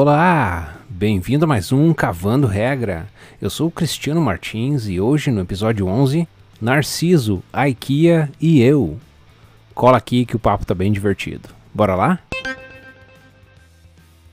Olá, bem-vindo a mais um Cavando Regra. Eu sou o Cristiano Martins e hoje no episódio 11, Narciso, a IKEA e eu. Cola aqui que o papo tá bem divertido. Bora lá?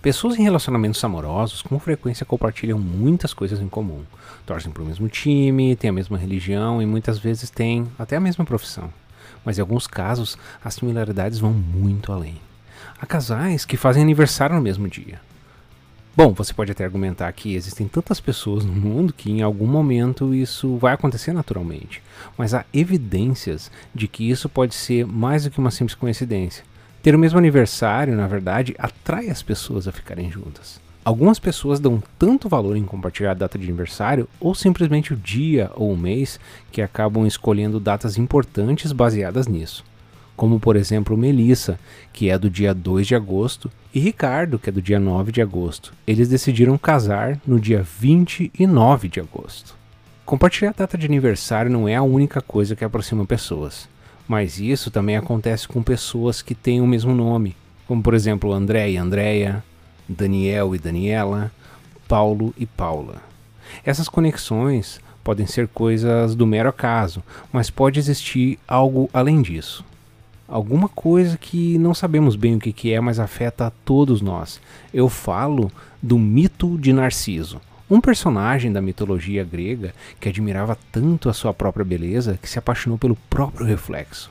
Pessoas em relacionamentos amorosos com frequência compartilham muitas coisas em comum. Torcem para o mesmo time, têm a mesma religião e muitas vezes têm até a mesma profissão. Mas em alguns casos, as similaridades vão muito além. Há casais que fazem aniversário no mesmo dia, Bom, você pode até argumentar que existem tantas pessoas no mundo que em algum momento isso vai acontecer naturalmente, mas há evidências de que isso pode ser mais do que uma simples coincidência. Ter o mesmo aniversário, na verdade, atrai as pessoas a ficarem juntas. Algumas pessoas dão tanto valor em compartilhar a data de aniversário ou simplesmente o dia ou o mês que acabam escolhendo datas importantes baseadas nisso como por exemplo Melissa, que é do dia 2 de agosto, e Ricardo, que é do dia 9 de agosto. Eles decidiram casar no dia 29 de agosto. Compartilhar a data de aniversário não é a única coisa que aproxima pessoas, mas isso também acontece com pessoas que têm o mesmo nome, como por exemplo André e Andréia, Daniel e Daniela, Paulo e Paula. Essas conexões podem ser coisas do mero acaso, mas pode existir algo além disso alguma coisa que não sabemos bem o que, que é, mas afeta a todos nós. Eu falo do mito de Narciso, um personagem da mitologia grega que admirava tanto a sua própria beleza que se apaixonou pelo próprio reflexo.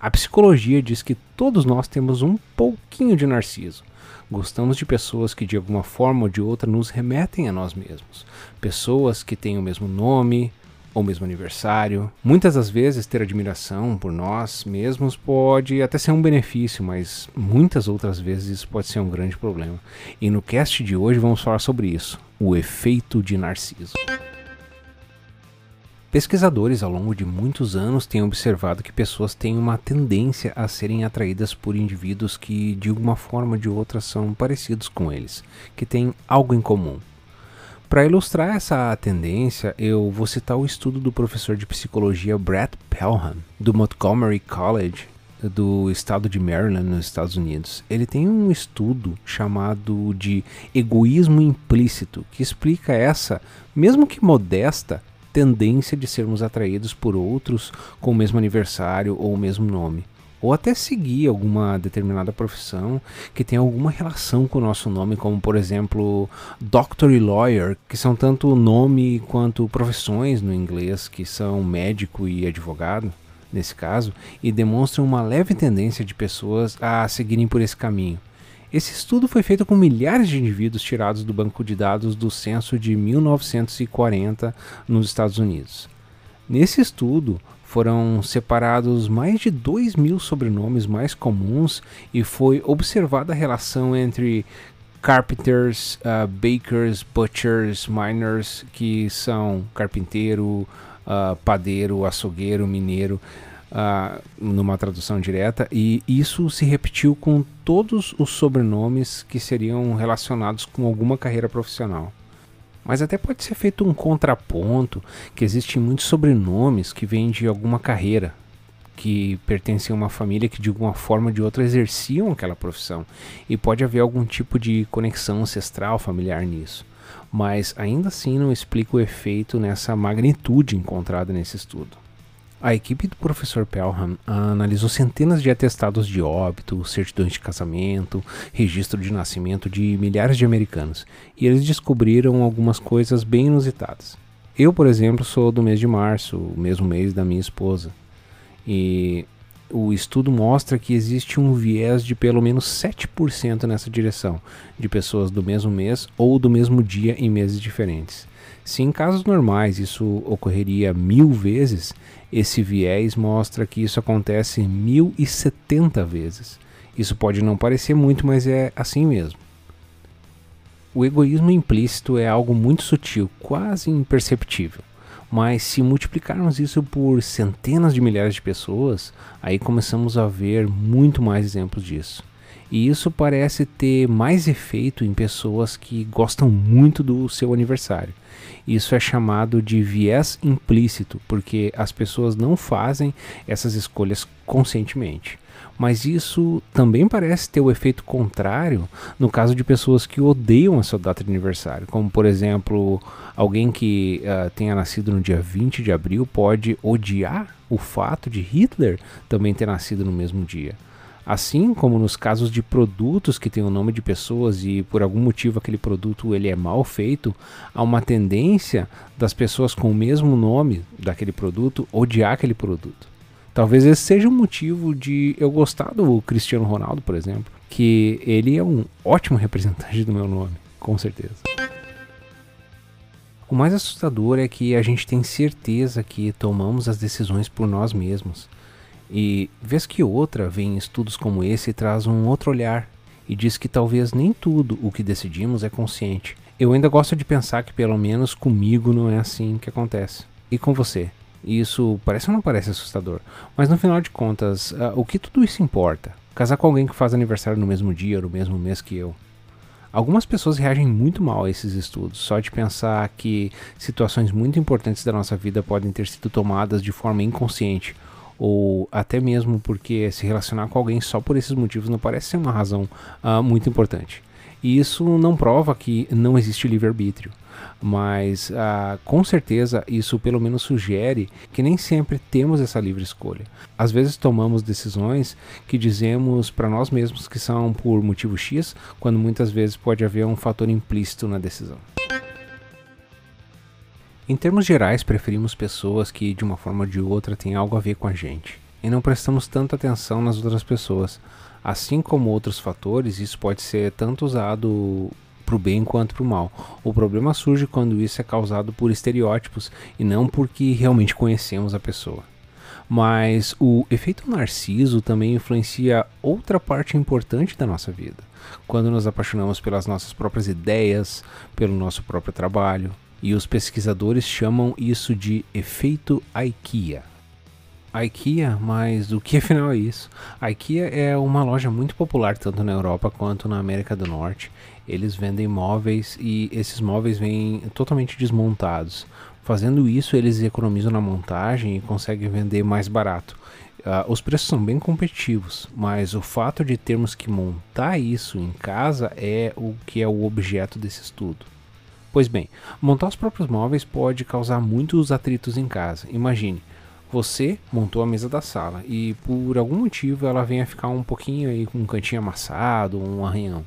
A psicologia diz que todos nós temos um pouquinho de Narciso. Gostamos de pessoas que de alguma forma ou de outra nos remetem a nós mesmos. Pessoas que têm o mesmo nome, ou mesmo aniversário. Muitas das vezes ter admiração por nós mesmos pode até ser um benefício, mas muitas outras vezes isso pode ser um grande problema. E no cast de hoje vamos falar sobre isso, o efeito de Narciso. Pesquisadores ao longo de muitos anos têm observado que pessoas têm uma tendência a serem atraídas por indivíduos que de alguma forma ou de outra são parecidos com eles, que têm algo em comum. Para ilustrar essa tendência, eu vou citar o estudo do professor de psicologia Brett Pelham, do Montgomery College, do estado de Maryland, nos Estados Unidos. Ele tem um estudo chamado de egoísmo implícito, que explica essa, mesmo que modesta, tendência de sermos atraídos por outros com o mesmo aniversário ou o mesmo nome ou até seguir alguma determinada profissão que tem alguma relação com o nosso nome, como por exemplo doctor e lawyer, que são tanto nome quanto profissões no inglês, que são médico e advogado, nesse caso, e demonstram uma leve tendência de pessoas a seguirem por esse caminho. Esse estudo foi feito com milhares de indivíduos tirados do banco de dados do censo de 1940 nos Estados Unidos. Nesse estudo, foram separados mais de 2 mil sobrenomes mais comuns e foi observada a relação entre carpenters, uh, bakers, butchers, miners, que são carpinteiro, uh, padeiro, açougueiro, mineiro, uh, numa tradução direta, e isso se repetiu com todos os sobrenomes que seriam relacionados com alguma carreira profissional. Mas até pode ser feito um contraponto que existem muitos sobrenomes que vêm de alguma carreira, que pertencem a uma família que de alguma forma ou de outra exerciam aquela profissão. E pode haver algum tipo de conexão ancestral familiar nisso. Mas ainda assim não explica o efeito nessa magnitude encontrada nesse estudo. A equipe do professor Pelham analisou centenas de atestados de óbito, certidões de casamento, registro de nascimento de milhares de americanos, e eles descobriram algumas coisas bem inusitadas. Eu, por exemplo, sou do mês de março, o mesmo mês da minha esposa, e o estudo mostra que existe um viés de pelo menos 7% nessa direção, de pessoas do mesmo mês ou do mesmo dia em meses diferentes. Se em casos normais isso ocorreria mil vezes, esse viés mostra que isso acontece 1070 vezes. Isso pode não parecer muito, mas é assim mesmo. O egoísmo implícito é algo muito sutil, quase imperceptível. Mas se multiplicarmos isso por centenas de milhares de pessoas, aí começamos a ver muito mais exemplos disso. E isso parece ter mais efeito em pessoas que gostam muito do seu aniversário. Isso é chamado de viés implícito, porque as pessoas não fazem essas escolhas conscientemente. Mas isso também parece ter o efeito contrário no caso de pessoas que odeiam a sua data de aniversário. Como, por exemplo, alguém que uh, tenha nascido no dia 20 de abril pode odiar o fato de Hitler também ter nascido no mesmo dia. Assim como nos casos de produtos que têm o nome de pessoas e por algum motivo aquele produto ele é mal feito, há uma tendência das pessoas com o mesmo nome daquele produto odiar aquele produto. Talvez esse seja o um motivo de eu gostar do Cristiano Ronaldo, por exemplo, que ele é um ótimo representante do meu nome, com certeza. O mais assustador é que a gente tem certeza que tomamos as decisões por nós mesmos e vez que outra vem estudos como esse e traz um outro olhar e diz que talvez nem tudo o que decidimos é consciente. Eu ainda gosto de pensar que pelo menos comigo não é assim que acontece. E com você? Isso parece ou não parece assustador? Mas no final de contas, uh, o que tudo isso importa? Casar com alguém que faz aniversário no mesmo dia ou no mesmo mês que eu? Algumas pessoas reagem muito mal a esses estudos, só de pensar que situações muito importantes da nossa vida podem ter sido tomadas de forma inconsciente ou até mesmo porque se relacionar com alguém só por esses motivos não parece ser uma razão uh, muito importante. E isso não prova que não existe livre-arbítrio, mas uh, com certeza isso pelo menos sugere que nem sempre temos essa livre escolha. Às vezes tomamos decisões que dizemos para nós mesmos que são por motivo X, quando muitas vezes pode haver um fator implícito na decisão. Em termos gerais, preferimos pessoas que, de uma forma ou de outra, têm algo a ver com a gente, e não prestamos tanta atenção nas outras pessoas. Assim como outros fatores, isso pode ser tanto usado para o bem quanto para o mal. O problema surge quando isso é causado por estereótipos e não porque realmente conhecemos a pessoa. Mas o efeito narciso também influencia outra parte importante da nossa vida. Quando nos apaixonamos pelas nossas próprias ideias, pelo nosso próprio trabalho, e os pesquisadores chamam isso de efeito IKEA. IKEA, mas o que afinal é isso? A IKEA é uma loja muito popular tanto na Europa quanto na América do Norte. Eles vendem móveis e esses móveis vêm totalmente desmontados. Fazendo isso, eles economizam na montagem e conseguem vender mais barato. Uh, os preços são bem competitivos, mas o fato de termos que montar isso em casa é o que é o objeto desse estudo. Pois bem, montar os próprios móveis pode causar muitos atritos em casa. Imagine, você montou a mesa da sala e por algum motivo ela vem a ficar um pouquinho aí com um cantinho amassado, um arranhão.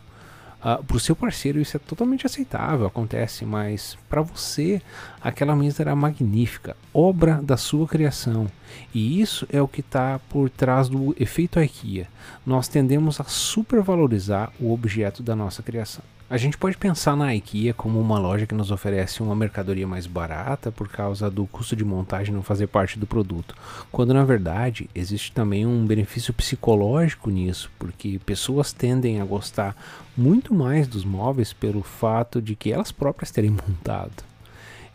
Uh, para o seu parceiro isso é totalmente aceitável, acontece, mas para você aquela mesa era magnífica, obra da sua criação. E isso é o que está por trás do efeito IKEA. Nós tendemos a supervalorizar o objeto da nossa criação. A gente pode pensar na IKEA como uma loja que nos oferece uma mercadoria mais barata por causa do custo de montagem não fazer parte do produto, quando na verdade existe também um benefício psicológico nisso, porque pessoas tendem a gostar muito mais dos móveis pelo fato de que elas próprias terem montado.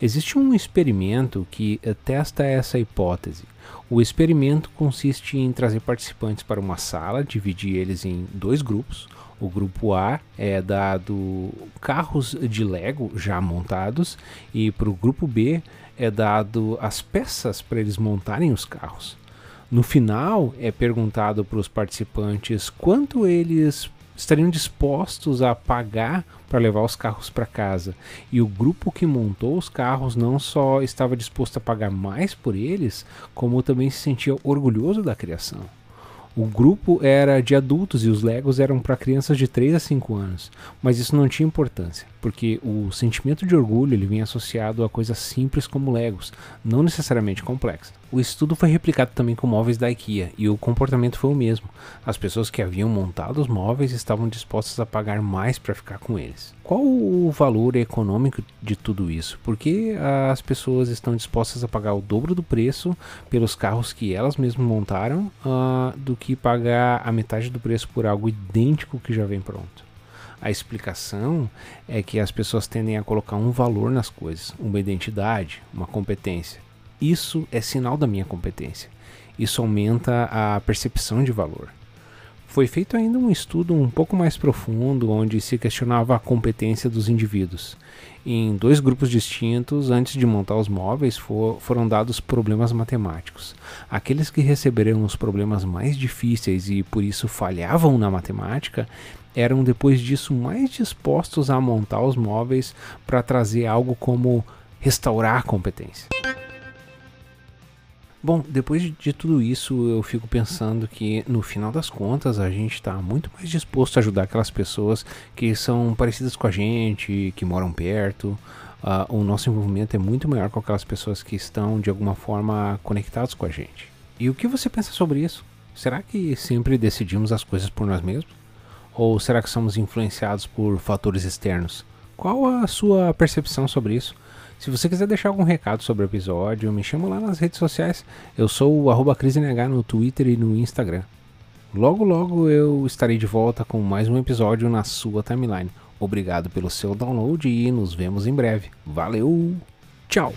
Existe um experimento que testa essa hipótese. O experimento consiste em trazer participantes para uma sala, dividir eles em dois grupos. O grupo A é dado carros de Lego já montados e para o grupo B é dado as peças para eles montarem os carros. No final é perguntado para os participantes quanto eles estariam dispostos a pagar para levar os carros para casa. E o grupo que montou os carros não só estava disposto a pagar mais por eles, como também se sentia orgulhoso da criação. O grupo era de adultos e os Legos eram para crianças de 3 a 5 anos, mas isso não tinha importância, porque o sentimento de orgulho ele vem associado a coisas simples como Legos, não necessariamente complexas. O estudo foi replicado também com móveis da IKEA e o comportamento foi o mesmo. As pessoas que haviam montado os móveis estavam dispostas a pagar mais para ficar com eles. Qual o valor econômico de tudo isso? Por que as pessoas estão dispostas a pagar o dobro do preço pelos carros que elas mesmas montaram uh, do que pagar a metade do preço por algo idêntico que já vem pronto? A explicação é que as pessoas tendem a colocar um valor nas coisas, uma identidade, uma competência. Isso é sinal da minha competência. Isso aumenta a percepção de valor. Foi feito ainda um estudo um pouco mais profundo, onde se questionava a competência dos indivíduos. Em dois grupos distintos, antes de montar os móveis, for, foram dados problemas matemáticos. Aqueles que receberam os problemas mais difíceis e por isso falhavam na matemática eram depois disso mais dispostos a montar os móveis para trazer algo como restaurar competência. Bom, depois de tudo isso, eu fico pensando que no final das contas a gente está muito mais disposto a ajudar aquelas pessoas que são parecidas com a gente, que moram perto. Uh, o nosso envolvimento é muito maior com aquelas pessoas que estão de alguma forma conectadas com a gente. E o que você pensa sobre isso? Será que sempre decidimos as coisas por nós mesmos? Ou será que somos influenciados por fatores externos? Qual a sua percepção sobre isso? Se você quiser deixar algum recado sobre o episódio, me chama lá nas redes sociais. Eu sou o CrisNH no Twitter e no Instagram. Logo, logo eu estarei de volta com mais um episódio na sua timeline. Obrigado pelo seu download e nos vemos em breve. Valeu! Tchau!